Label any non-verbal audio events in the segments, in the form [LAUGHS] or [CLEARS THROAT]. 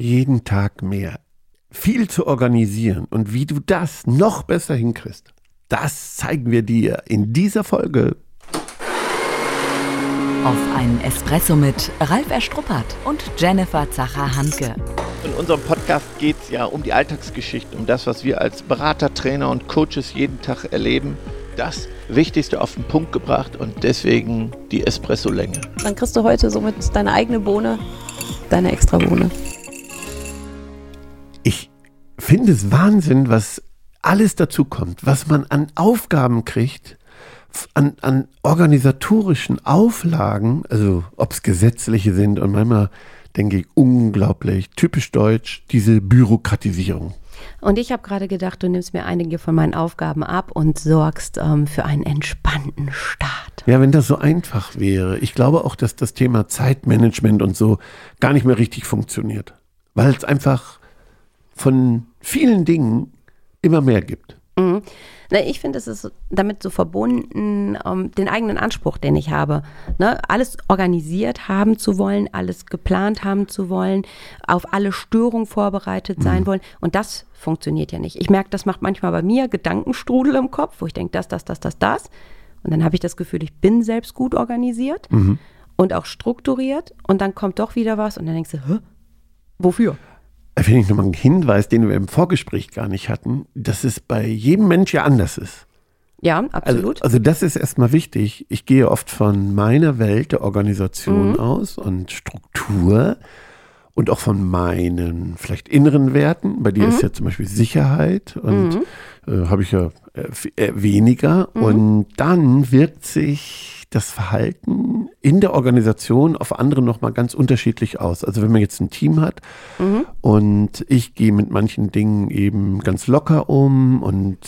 jeden Tag mehr. Viel zu organisieren und wie du das noch besser hinkriegst, das zeigen wir dir in dieser Folge. Auf einen Espresso mit Ralf Erstruppert und Jennifer Zacher-Hanke. In unserem Podcast geht es ja um die Alltagsgeschichte, um das, was wir als Berater, Trainer und Coaches jeden Tag erleben. Das Wichtigste auf den Punkt gebracht und deswegen die Espresso-Länge. Dann kriegst du heute somit deine eigene Bohne, deine extra Bohne. Finde es Wahnsinn, was alles dazu kommt, was man an Aufgaben kriegt, an, an organisatorischen Auflagen, also ob es gesetzliche sind und manchmal denke ich unglaublich, typisch deutsch, diese Bürokratisierung. Und ich habe gerade gedacht, du nimmst mir einige von meinen Aufgaben ab und sorgst ähm, für einen entspannten Start. Ja, wenn das so einfach wäre. Ich glaube auch, dass das Thema Zeitmanagement und so gar nicht mehr richtig funktioniert. Weil es einfach von vielen Dingen immer mehr gibt. Mhm. Na, ich finde, es ist damit so verbunden, ähm, den eigenen Anspruch, den ich habe. Ne? Alles organisiert haben zu wollen, alles geplant haben zu wollen, auf alle Störungen vorbereitet sein mhm. wollen. Und das funktioniert ja nicht. Ich merke, das macht manchmal bei mir Gedankenstrudel im Kopf, wo ich denke, das, das, das, das, das. Und dann habe ich das Gefühl, ich bin selbst gut organisiert mhm. und auch strukturiert. Und dann kommt doch wieder was und dann denkst du, Hä? wofür? Finde ich nochmal einen Hinweis, den wir im Vorgespräch gar nicht hatten, dass es bei jedem Mensch ja anders ist. Ja, absolut. Also, also das ist erstmal wichtig. Ich gehe oft von meiner Welt der Organisation mhm. aus und Struktur und auch von meinen vielleicht inneren Werten. Bei dir mhm. ist ja zum Beispiel Sicherheit und mhm. Äh, habe ich ja äh, äh weniger. Mhm. Und dann wirkt sich das Verhalten in der Organisation auf andere nochmal ganz unterschiedlich aus. Also wenn man jetzt ein Team hat mhm. und ich gehe mit manchen Dingen eben ganz locker um und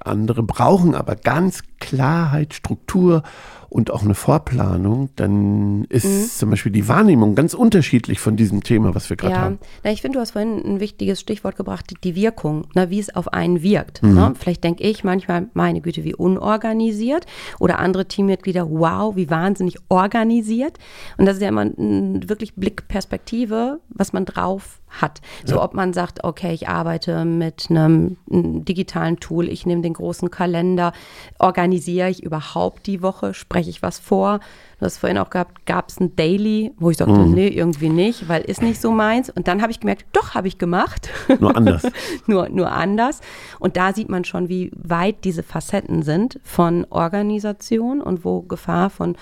andere brauchen aber ganz Klarheit, Struktur und auch eine Vorplanung, dann ist mhm. zum Beispiel die Wahrnehmung ganz unterschiedlich von diesem Thema, was wir gerade ja. haben. Na, ich finde, du hast vorhin ein wichtiges Stichwort gebracht, die Wirkung, na, wie es auf einen wirkt. Mhm. Ne? Vielleicht denke ich manchmal, meine Güte, wie unorganisiert. Oder andere Teammitglieder, wow, wie wahnsinnig organisiert. Und das ist ja immer ein, wirklich Blickperspektive, was man drauf hat. So ja. ob man sagt, okay, ich arbeite mit einem, einem digitalen Tool, ich nehme den großen Kalender, organisiere ich überhaupt die Woche, spreche ich was vor. Du hast vorhin auch gehabt, gab es ein Daily, wo ich sagte, mhm. nee, irgendwie nicht, weil ist nicht so meins. Und dann habe ich gemerkt, doch, habe ich gemacht. Nur anders. [LAUGHS] nur, nur anders. Und da sieht man schon, wie weit diese Facetten sind von Organisation und wo Gefahr von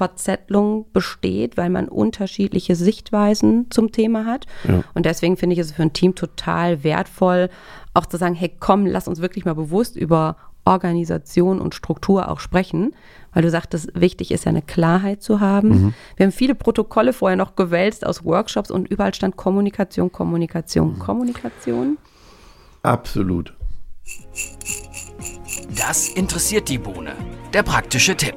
Verzettlung besteht, weil man unterschiedliche Sichtweisen zum Thema hat. Ja. Und deswegen finde ich es für ein Team total wertvoll, auch zu sagen, hey, komm, lass uns wirklich mal bewusst über Organisation und Struktur auch sprechen, weil du sagtest, wichtig ist ja eine Klarheit zu haben. Mhm. Wir haben viele Protokolle vorher noch gewälzt aus Workshops und überall stand Kommunikation, Kommunikation, mhm. Kommunikation. Absolut. Das interessiert die Bohne. Der praktische Tipp.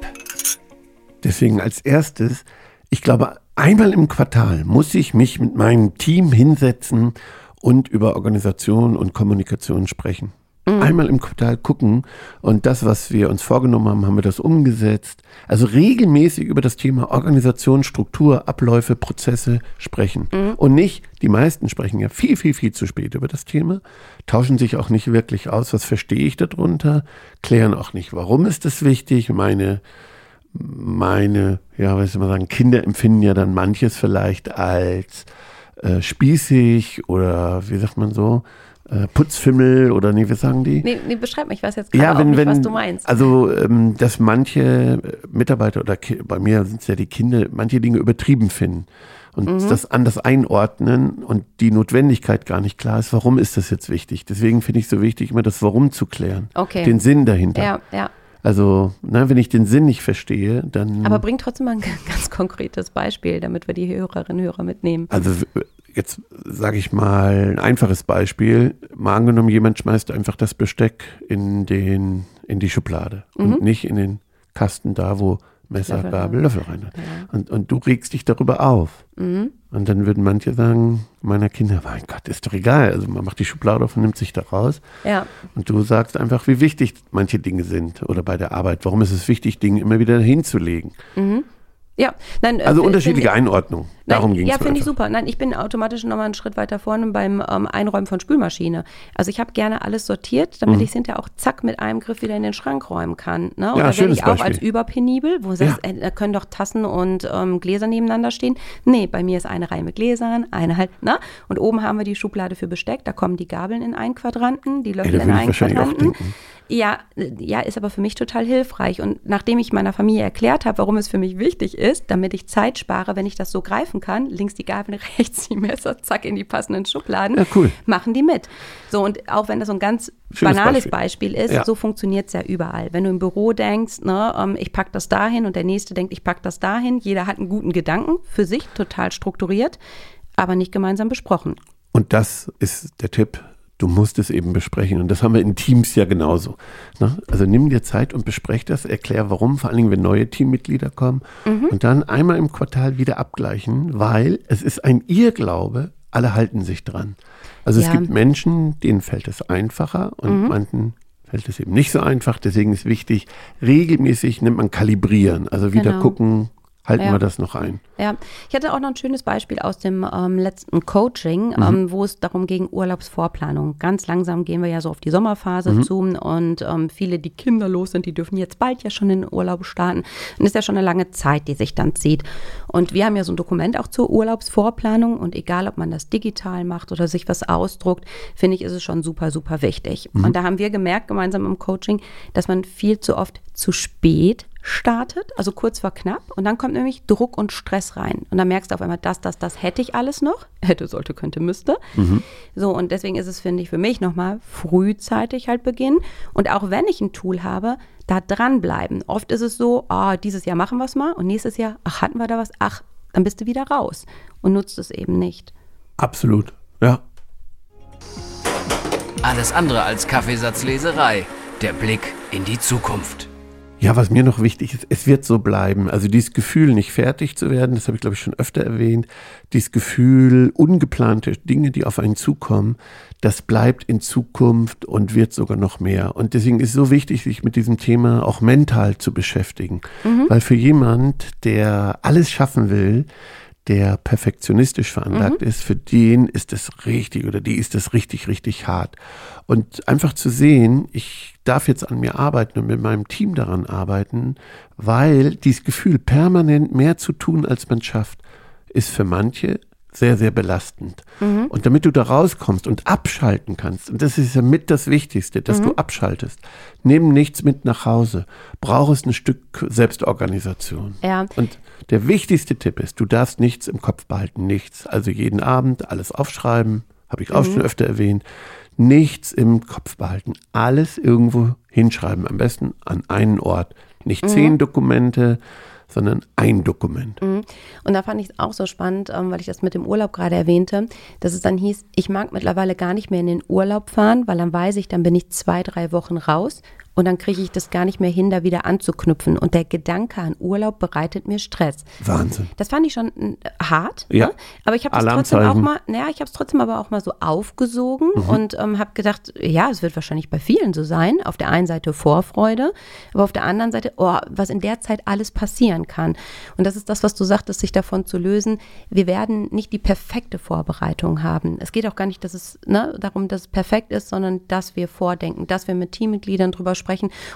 Deswegen als erstes, ich glaube, einmal im Quartal muss ich mich mit meinem Team hinsetzen und über Organisation und Kommunikation sprechen. Mhm. Einmal im Quartal gucken und das, was wir uns vorgenommen haben, haben wir das umgesetzt. Also regelmäßig über das Thema Organisation, Struktur, Abläufe, Prozesse sprechen. Mhm. Und nicht, die meisten sprechen ja viel, viel, viel zu spät über das Thema, tauschen sich auch nicht wirklich aus, was verstehe ich darunter, klären auch nicht, warum ist das wichtig, meine meine, ja, was soll man sagen, Kinder empfinden ja dann manches vielleicht als äh, spießig oder wie sagt man so, äh, Putzfimmel oder nee, wie sagen die? Nee, nee beschreib mich, ich weiß jetzt gerade ja, wenn, nicht, wenn, was du meinst. Also, ähm, dass manche Mitarbeiter oder bei mir sind es ja die Kinder, manche Dinge übertrieben finden und mhm. das anders einordnen und die Notwendigkeit gar nicht klar ist, warum ist das jetzt wichtig. Deswegen finde ich es so wichtig, immer das Warum zu klären. Okay. Den Sinn dahinter. Ja, ja. Also, ne, wenn ich den Sinn nicht verstehe, dann. Aber bring trotzdem mal ein [LAUGHS] ganz konkretes Beispiel, damit wir die Hörerinnen und Hörer mitnehmen. Also, jetzt sage ich mal ein einfaches Beispiel. Mal angenommen, jemand schmeißt einfach das Besteck in, den, in die Schublade mhm. und nicht in den Kasten da, wo Messer, Löffel, Gabel, Löffel rein. Ja. Und, und du regst dich darüber auf. Mhm. Und dann würden manche sagen, meiner Kinder, mein Gott, ist doch egal. Also man macht die Schublade auf und nimmt sich da raus. Ja. Und du sagst einfach, wie wichtig manche Dinge sind oder bei der Arbeit. Warum ist es wichtig, Dinge immer wieder hinzulegen? Mhm. Ja, nein, äh, also unterschiedliche Einordnung. Darum ging es Ja, finde ich super. Nein, ich bin automatisch nochmal einen Schritt weiter vorne beim ähm, Einräumen von Spülmaschine. Also ich habe gerne alles sortiert, damit ich es hinterher auch zack mit einem Griff wieder in den Schrank räumen kann. Ne? Und Mhm. Ja, da werde ich auch Beispiel. als überpenibel, wo du sagst, äh, da können doch Tassen und ähm, Gläser nebeneinander stehen. Nee, bei mir ist eine Reihe mit Gläsern, eine halt, ne? Und oben haben wir die Schublade für Besteck, da kommen die Gabeln in einen Quadranten, die Löffel da in einen Quadranten. Ja, ja, ist aber für mich total hilfreich. Und nachdem ich meiner Familie erklärt habe, warum es für mich wichtig ist, damit ich Zeit spare, wenn ich das so greifen kann, links die Gabel, [LAUGHS] rechts die Messer, zack, in die passenden Schubladen, Ja, cool. machen die mit. So, und auch wenn das so ein ganz Schönes banales Beispiel. Beispiel, ist, Ja. so funktioniert es ja überall. Wenn du im Büro denkst, ne, ähm, ich pack das dahin und der nächste denkt, ich pack das dahin, jeder hat einen guten Gedanken für sich, total strukturiert, aber nicht gemeinsam besprochen. Und das ist der Tipp. Du musst es eben besprechen. Und das haben wir in Teams ja genauso. Ne? Also nimm dir Zeit und besprech das, erklär warum, vor allen Dingen, wenn neue Teammitglieder kommen. Und dann einmal im Quartal wieder abgleichen, weil es ist ein Irrglaube, alle halten sich dran. Also es Ja. gibt Menschen, denen fällt es einfacher und manchen fällt es eben nicht so einfach. Deswegen ist wichtig, regelmäßig nimmt man kalibrieren. Also wieder Genau. gucken, halten Ja. wir das noch ein. Ja, ich hatte auch noch ein schönes Beispiel aus dem ähm, letzten Coaching, ähm, wo es darum ging, Urlaubsvorplanung. Ganz langsam gehen wir ja so auf die Sommerphase zu und ähm, viele, die kinderlos sind, die dürfen jetzt bald ja schon in den Urlaub starten. Und ist ja schon eine lange Zeit, die sich dann zieht. Und wir haben ja so ein Dokument auch zur Urlaubsvorplanung und egal, ob man das digital macht oder sich was ausdruckt, finde ich, ist es schon super, super wichtig. Und da haben wir gemerkt, gemeinsam im Coaching, dass man viel zu oft zu spät startet, also kurz vor knapp, und dann kommt nämlich Druck und Stress rein. Und dann merkst du auf einmal, das, das, das hätte ich alles noch. [LAUGHS] Hätte, sollte, könnte, müsste. So, und deswegen ist es, finde ich, für mich nochmal frühzeitig halt beginnen. Und auch wenn ich ein Tool habe, da dranbleiben. Oft ist es so, ah, dieses Jahr machen wir es mal und nächstes Jahr, ach, hatten wir da was? Ach, dann bist du wieder raus und nutzt es eben nicht. Absolut. Ja. Alles andere als Kaffeesatzleserei. Der Blick in die Zukunft. Ja, was mir noch wichtig ist, es wird so bleiben. Also dieses Gefühl, nicht fertig zu werden, das habe ich, glaube ich, schon öfter erwähnt. Dieses Gefühl, ungeplante Dinge, die auf einen zukommen, das bleibt in Zukunft und wird sogar noch mehr. Und deswegen ist es so wichtig, sich mit diesem Thema auch mental zu beschäftigen. Weil für jemand, der alles schaffen will, der perfektionistisch veranlagt ist, für den ist es richtig oder die ist es richtig, richtig hart. Und einfach zu sehen, ich darf jetzt an mir arbeiten und mit meinem Team daran arbeiten, weil dieses Gefühl, permanent mehr zu tun, als man schafft, ist für manche sehr, sehr belastend. Und damit du da rauskommst und abschalten kannst, und das ist ja mit das Wichtigste, dass du abschaltest, nimm nichts mit nach Hause, brauchst ein Stück Selbstorganisation. Ja. Und der wichtigste Tipp ist, du darfst nichts im Kopf behalten, nichts. Also jeden Abend alles aufschreiben, habe ich auch schon öfter erwähnt. Nichts im Kopf behalten, alles irgendwo hinschreiben, am besten an einen Ort. Nicht zehn Dokumente, sondern ein Dokument. Und da fand ich es auch so spannend, ähm, weil ich das mit dem Urlaub gerade erwähnte, dass es dann hieß, ich mag mittlerweile gar nicht mehr in den Urlaub fahren, weil dann weiß ich, dann bin ich zwei, drei Wochen raus und dann kriege ich das gar nicht mehr hin, da wieder anzuknüpfen. Und der Gedanke an Urlaub bereitet mir Stress. Wahnsinn. Das fand ich schon äh, hart, Ja. ne? aber ich habe es trotzdem auch mal, naja, ich habe es trotzdem aber auch mal so aufgesogen und ähm, habe gedacht, ja, es wird wahrscheinlich bei vielen so sein. Auf der einen Seite Vorfreude, aber auf der anderen Seite, oh, was in der Zeit alles passieren kann. Und das ist das, was du sagtest, sich davon zu lösen. Wir werden nicht die perfekte Vorbereitung haben. Es geht auch gar nicht, dass es ne, darum, dass es perfekt ist, sondern dass wir vordenken, dass wir mit Teammitgliedern drüber sprechen.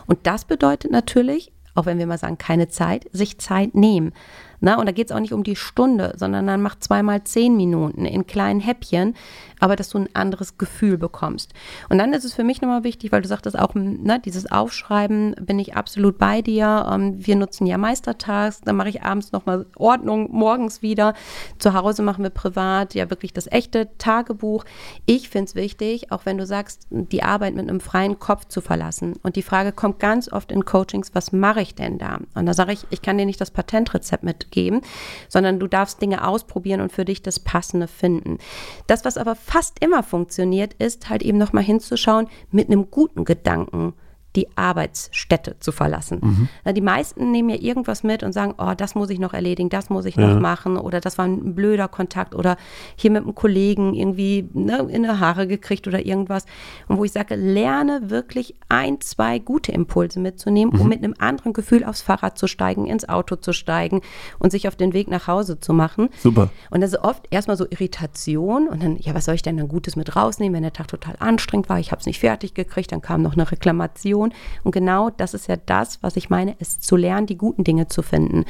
Und das bedeutet natürlich, auch wenn wir mal sagen, keine Zeit, sich Zeit nehmen. Na, und da geht es auch nicht um die Stunde, sondern dann mach zweimal zehn Minuten in kleinen Häppchen, aber dass du ein anderes Gefühl bekommst. Und dann ist es für mich nochmal wichtig, weil du sagtest auch, ne, dieses Aufschreiben bin ich absolut bei dir. Ähm, wir nutzen ja Meistertags, dann mache ich abends nochmal Ordnung, morgens wieder. Zu Hause machen wir privat ja wirklich das echte Tagebuch. Ich finde es wichtig, auch wenn du sagst, die Arbeit mit einem freien Kopf zu verlassen. Und die Frage kommt ganz oft in Coachings, was mache ich denn da? Und da sage ich, ich kann dir nicht das Patentrezept mitgeben, sondern du darfst Dinge ausprobieren und für dich das Passende finden. Das, was aber fast immer funktioniert, ist halt eben nochmal hinzuschauen mit einem guten Gedanken die Arbeitsstätte zu verlassen. Mhm. Na, die meisten nehmen ja irgendwas mit und sagen, oh, das muss ich noch erledigen, das muss ich noch Ja. machen oder das war ein blöder Kontakt oder hier mit einem Kollegen irgendwie ne, in die Haare gekriegt oder irgendwas. Und wo ich sage, lerne wirklich ein, zwei gute Impulse mitzunehmen, Mhm. um mit einem anderen Gefühl aufs Fahrrad zu steigen, ins Auto zu steigen und sich auf den Weg nach Hause zu machen. Super. Und das ist oft erstmal so Irritation und dann, ja, was soll ich denn dann Gutes mit rausnehmen, wenn der Tag total anstrengend war, ich habe es nicht fertig gekriegt, dann kam noch eine Reklamation. Und genau das ist ja das, was ich meine, ist zu lernen, die guten Dinge zu finden.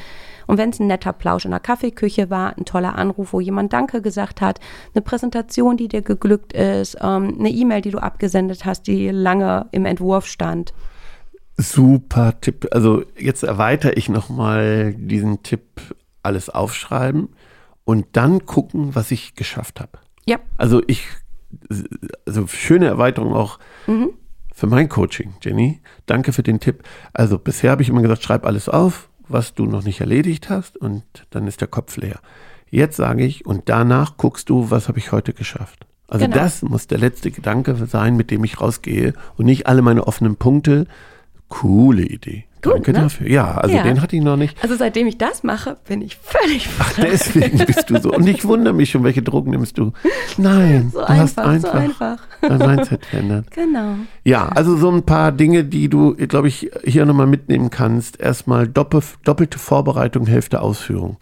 Und wenn es ein netter Plausch in der Kaffeeküche war, ein toller Anruf, wo jemand Danke gesagt hat, eine Präsentation, die dir geglückt ist, ähm, eine E-Mail, die du abgesendet hast, die lange im Entwurf stand. Super Tipp. Also jetzt erweitere ich nochmal diesen Tipp, alles aufschreiben und dann gucken, was ich geschafft habe. Ja, Also ich, also schöne Erweiterung auch für mein Coaching, Jenny. Danke für den Tipp. Also bisher habe ich immer gesagt, schreib alles auf, was du noch nicht erledigt hast und dann ist der Kopf leer. Jetzt sage ich und danach guckst du, was habe ich heute geschafft. Also Genau. das muss der letzte Gedanke sein, mit dem ich rausgehe und nicht alle meine offenen Punkte. Coole Idee. Gut, Danke ne? dafür. Ja, also Ja. den hatte ich noch nicht. also seitdem ich das mache, bin ich völlig frei. Deswegen bist du so. Und ich wundere mich schon, welche Drogen nimmst du? Nein, So du hast einfach, so einfach, einfach. dein Mindset verändert. Genau. Ja, also so ein paar Dinge, die du, glaube ich, hier nochmal mitnehmen kannst. Erstmal doppel, doppelte Vorbereitung, Hälfte Ausführung.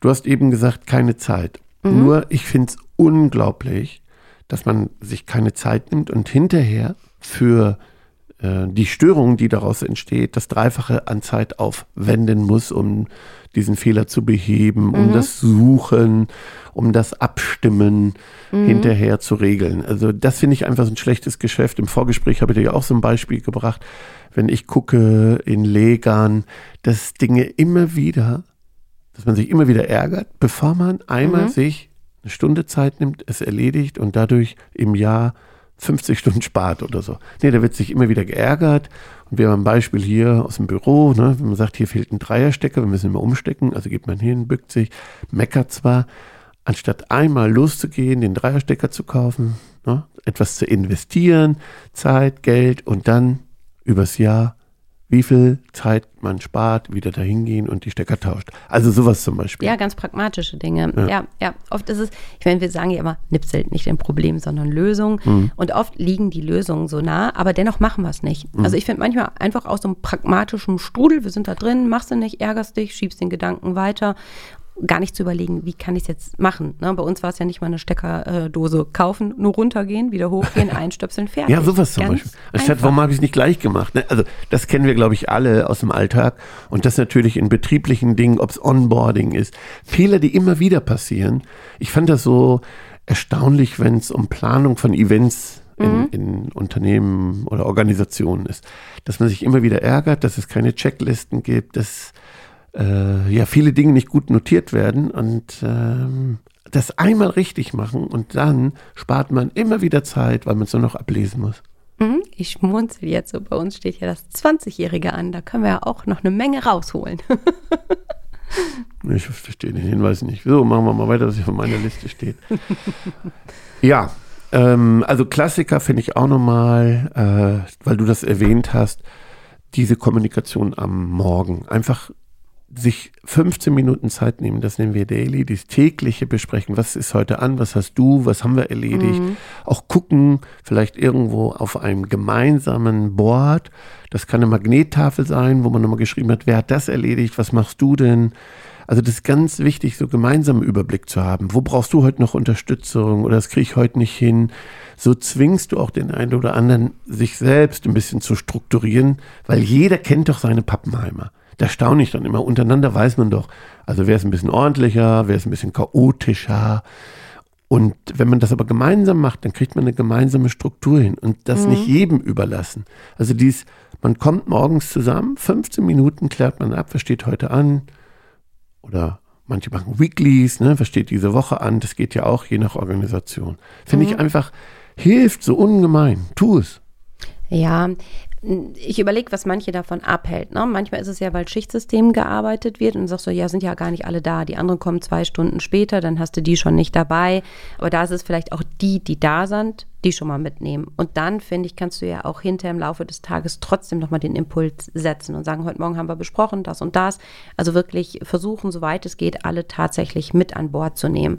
Du hast eben gesagt, keine Zeit. Nur, ich finde es unglaublich, dass man sich keine Zeit nimmt und hinterher für äh, die Störung, die daraus entsteht, das Dreifache an Zeit aufwenden muss, um diesen Fehler zu beheben, um das Suchen, um das Abstimmen hinterher zu regeln. Also das finde ich einfach so ein schlechtes Geschäft. Im Vorgespräch habe ich dir ja auch so ein Beispiel gebracht. Wenn ich gucke in Legern, dass Dinge immer wieder, dass man sich immer wieder ärgert, bevor man einmal sich eine Stunde Zeit nimmt, es erledigt und dadurch im Jahr 50 Stunden spart oder so. Nee, da wird sich immer wieder geärgert. Und wir haben ein Beispiel hier aus dem Büro, ne, wenn man sagt, hier fehlt ein Dreierstecker, wir müssen immer umstecken, also geht man hin, bückt sich, meckert zwar, anstatt einmal loszugehen, den Dreierstecker zu kaufen, ne, etwas zu investieren, Zeit, Geld und dann übers Jahr, wie viel Zeit man spart, wieder dahin gehen und die Stecker tauscht. Also sowas zum Beispiel. Ja, ganz pragmatische Dinge. Ja, ja, oft ist es, ich meine, wir sagen ja immer, nipselt nicht ein Problem, sondern Lösung. Mhm. Und oft liegen die Lösungen so nah, aber dennoch machen wir es nicht. Mhm. Also ich finde manchmal einfach aus so einem pragmatischen Strudel, wir sind da drin, machst du nicht, ärgerst dich, schiebst den Gedanken weiter. Gar nicht zu überlegen, wie kann ich es jetzt machen. Ne? Bei uns war es ja nicht mal eine Steckerdose kaufen, nur runtergehen, wieder hochgehen, [LAUGHS] einstöpseln, fertig. Ja, sowas zum Ganz Beispiel. Anstatt, einfach. warum habe ich es nicht gleich gemacht? Ne? Also das kennen wir, glaube ich, alle aus dem Alltag. Und das natürlich in betrieblichen Dingen, ob es Onboarding ist. Fehler, die immer wieder passieren. Ich fand das so erstaunlich, wenn es um Planung von Events in, in Unternehmen oder Organisationen ist. Dass man sich immer wieder ärgert, dass es keine Checklisten gibt, dass äh, ja viele Dinge nicht gut notiert werden und ähm, das einmal richtig machen und dann spart man immer wieder Zeit, weil man es nur noch ablesen muss. Mhm, Ich schmunzel jetzt so. Bei uns steht ja das 20-Jährige an. Da können wir ja auch noch eine Menge rausholen. [LAUGHS] Ich verstehe den Hinweis nicht. So, machen wir mal weiter, was hier auf meiner Liste steht. [LAUGHS] ja, ähm, also Klassiker finde ich auch nochmal, äh, weil du das erwähnt hast, diese Kommunikation am Morgen. Einfach sich 15 Minuten Zeit nehmen, das nehmen wir daily, das tägliche besprechen. Was ist heute an? Was hast du? Was haben wir erledigt? Auch gucken, vielleicht irgendwo auf einem gemeinsamen Board. Das kann eine Magnettafel sein, wo man nochmal geschrieben hat, wer hat das erledigt? Was machst du denn? Also das ist ganz wichtig, so gemeinsamen Überblick zu haben. Wo brauchst du heute noch Unterstützung oder das kriege ich heute nicht hin? So zwingst du auch den einen oder anderen, sich selbst ein bisschen zu strukturieren, weil jeder kennt doch seine Pappenheimer. Da staune ich dann immer. Untereinander weiß man doch, also wer ist ein bisschen ordentlicher, wer ist ein bisschen chaotischer. Und wenn man das aber gemeinsam macht, dann kriegt man eine gemeinsame Struktur hin und das nicht jedem überlassen. Also dies, man kommt morgens zusammen, 15 Minuten klärt man ab, was steht heute an, oder manche machen Weeklies, ne, was steht diese Woche an, das geht ja auch je nach Organisation. Finde ich einfach, hilft so ungemein, tu es. Ja, ich überlege, was manche davon abhält. Ne? Manchmal ist es ja, weil Schichtsystem gearbeitet wird und sagst so, ja, sind ja gar nicht alle da. Die anderen kommen zwei Stunden später, dann hast du die schon nicht dabei. Aber da ist es vielleicht auch die, die da sind, die schon mal mitnehmen. Und dann, finde ich, kannst du ja auch hinter im Laufe des Tages trotzdem nochmal den Impuls setzen und sagen, heute Morgen haben wir besprochen, das und das. Also wirklich versuchen, soweit es geht, alle tatsächlich mit an Bord zu nehmen.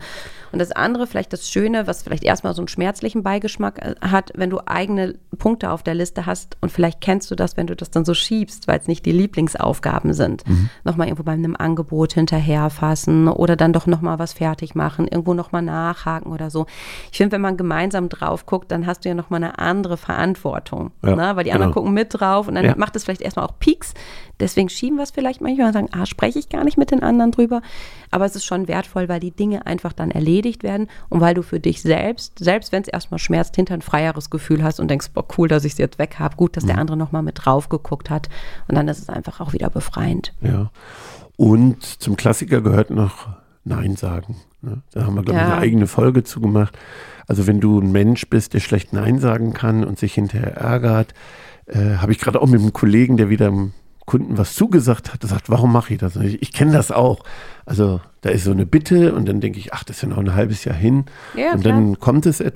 Und das andere, vielleicht das Schöne, was vielleicht erstmal so einen schmerzlichen Beigeschmack äh, hat, wenn du eigene Punkte auf der Liste hast und vielleicht kennst du das, wenn du das dann so schiebst, weil es nicht die Lieblingsaufgaben sind. Mhm. Nochmal irgendwo bei einem Angebot hinterherfassen oder dann doch nochmal was fertig machen, irgendwo nochmal nachhaken oder so. Ich finde, wenn man gemeinsam drauf guckt, dann hast du ja nochmal eine andere Verantwortung. Ja, ne? Weil die anderen genau. gucken mit drauf und dann ja. macht es vielleicht erstmal auch Peaks. Deswegen schieben wir es vielleicht manchmal und sagen, ah, spreche ich gar nicht mit den anderen drüber. Aber es ist schon wertvoll, weil die Dinge einfach dann erledigt werden und weil du für dich selbst, selbst wenn es erstmal schmerzt, hinter ein freieres Gefühl hast und denkst, boah, cool, dass ich es jetzt weg habe. Gut, dass mhm. der andere nochmal mit drauf geguckt hat. Und dann ist es einfach auch wieder befreiend. Ja. Und zum Klassiker gehört noch Nein sagen. Ne? Da haben wir, glaube ich, eine eigene Folge zugemacht. Also wenn du ein Mensch bist, der schlecht Nein sagen kann und sich hinterher ärgert, äh, habe ich gerade auch mit einem Kollegen, der wieder dem Kunden was zugesagt hat, gesagt, warum mache ich das? Ich, ich kenne das auch. Also da ist so eine Bitte und dann denke ich, ach, das ist ja noch ein halbes Jahr hin. Ja, und dann kommt es äh,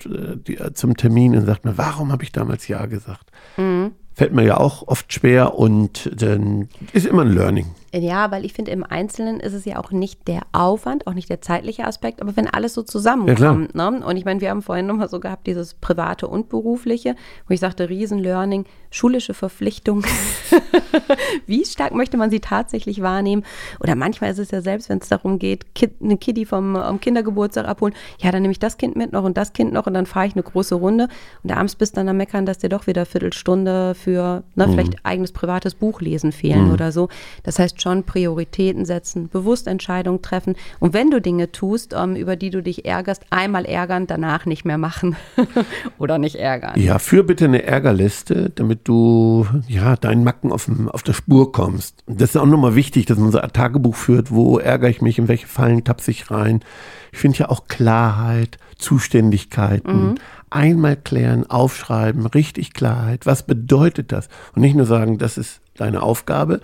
zum Termin und sagt mir, warum habe ich damals Ja gesagt? Mhm. Fällt mir ja auch oft schwer und dann ist immer ein Learning. Ja, weil ich finde, im Einzelnen ist es ja auch nicht der Aufwand, auch nicht der zeitliche Aspekt, aber wenn alles so zusammenkommt. Ja, ne? Und ich meine, wir haben vorhin nochmal so gehabt, dieses private und berufliche, wo ich sagte, Riesen-Learning, schulische Verpflichtung. [LAUGHS] Wie stark möchte man sie tatsächlich wahrnehmen? Oder manchmal ist es ja selbst, wenn es darum geht, Kid, eine Kitty vom um Kindergeburtstag abholen, ja, dann nehme ich das Kind mit noch und das Kind noch und dann fahre ich eine große Runde und abends bist dann am Meckern, dass dir doch wieder Viertelstunde für ne, mhm. vielleicht eigenes privates Buch lesen fehlen mhm. oder so. Das heißt, schon Prioritäten setzen, bewusst Entscheidungen treffen. Und wenn du Dinge tust, um, ähm, über die du dich ärgerst, einmal ärgern, danach nicht mehr machen [LAUGHS] oder nicht ärgern. Ja, führ bitte eine Ärgerliste, damit du ja deinen Macken auf, auf der Spur kommst. Das ist auch nochmal wichtig, dass man so ein Tagebuch führt, wo ärgere ich mich, in welche Fallen tapse ich rein. Ich finde ja auch Klarheit, Zuständigkeiten. Mhm. Einmal klären, aufschreiben, richtig Klarheit. Was bedeutet das? Und nicht nur sagen, das ist deine Aufgabe,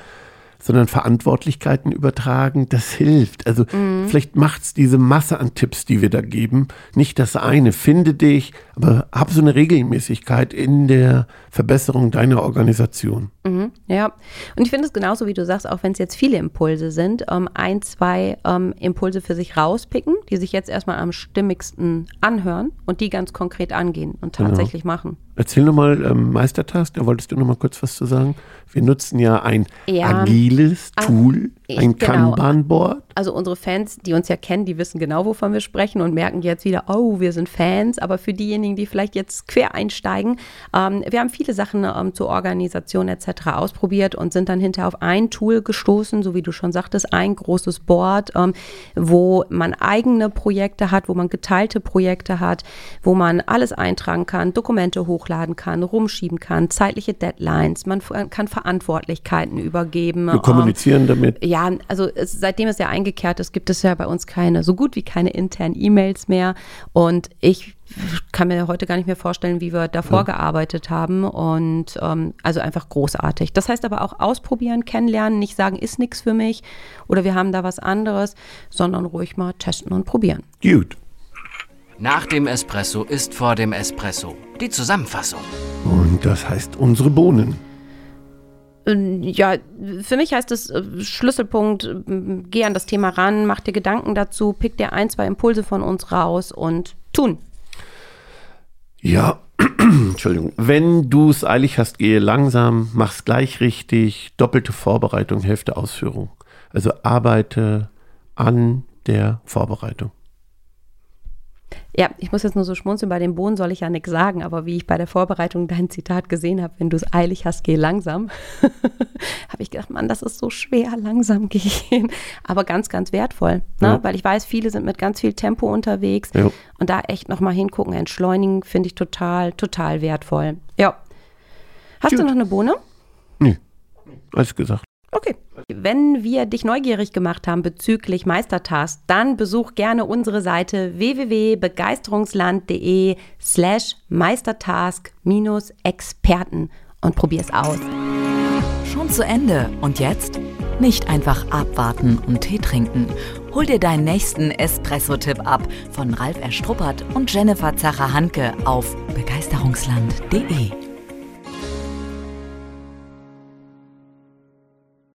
sondern Verantwortlichkeiten übertragen, das hilft. Also mhm. vielleicht macht es diese Masse an Tipps, die wir da geben, nicht das eine. Finde dich, aber hab so eine Regelmäßigkeit in der Verbesserung deiner Organisation. Mhm, ja, und ich finde es genauso, wie du sagst, auch wenn es jetzt viele Impulse sind, ähm, ein, zwei ähm, Impulse für sich rauspicken, die sich jetzt erstmal am stimmigsten anhören und die ganz konkret angehen und genau. tatsächlich genau. machen. Erzähl nochmal ähm, Meistertask, da wolltest du nochmal kurz was zu sagen. Wir nutzen ja ein ja, agiles Tool, ein genau. Kanban-Board. Also unsere Fans, die uns ja kennen, die wissen genau, wovon wir sprechen und merken jetzt wieder, oh, wir sind Fans. Aber für diejenigen, die vielleicht jetzt quer einsteigen, ähm, wir haben viele Sachen ähm, zur Organisation etc. ausprobiert und sind dann hinterher auf ein Tool gestoßen, so wie du schon sagtest, ein großes Board, ähm, wo man eigene Projekte hat, wo man geteilte Projekte hat, wo man alles eintragen kann, Dokumente hochladen kann, rumschieben kann, zeitliche Deadlines, man kann Verantwortlichkeiten übergeben. Wir kommunizieren damit. Ja, also es, seitdem es ja eingekehrt ist, gibt es ja bei uns keine, so gut wie keine internen E-Mails mehr. Und ich kann mir heute gar nicht mehr vorstellen, wie wir davor ja. gearbeitet haben. Und ähm, also einfach großartig. Das heißt aber auch ausprobieren, kennenlernen, nicht sagen, ist nichts für mich oder wir haben da was anderes, sondern ruhig mal testen und probieren. Gut. Nach dem Espresso ist vor dem Espresso. Die Zusammenfassung. Und das heißt unsere Bohnen. Ähm, ja, für mich heißt es äh, Schlüsselpunkt, äh, geh an das Thema ran, mach dir Gedanken dazu, pick dir ein, zwei Impulse von uns raus und tun. Ja, [CLEARS THROAT] Entschuldigung. Wenn du es eilig hast, gehe langsam, mach's gleich richtig, doppelte Vorbereitung, Hälfte Ausführung. Also arbeite an der Vorbereitung. Ja, ich muss jetzt nur so schmunzeln, bei den Bohnen soll ich ja nichts sagen, aber wie ich bei der Vorbereitung dein Zitat gesehen habe, wenn du es eilig hast, geh langsam, [LAUGHS] habe ich gedacht, Mann, das ist so schwer, langsam gehen, aber ganz, ganz wertvoll, ne? Ja. weil ich weiß, viele sind mit ganz viel Tempo unterwegs ja. und da echt nochmal hingucken, entschleunigen, finde ich total, total wertvoll. Ja. Hast Gut. du noch eine Bohne? Nee, alles gesagt. Okay. Wenn wir dich neugierig gemacht haben bezüglich Meistertask, dann besuch gerne unsere Seite www.begeisterungsland.de slash Meistertask-Experten und probier es aus. Schon zu Ende. Und jetzt? Nicht einfach abwarten und Tee trinken. Hol dir deinen nächsten Espresso-Tipp ab von Ralf Erstruppert und Jennifer Zacher-Hanke auf begeisterungsland.de.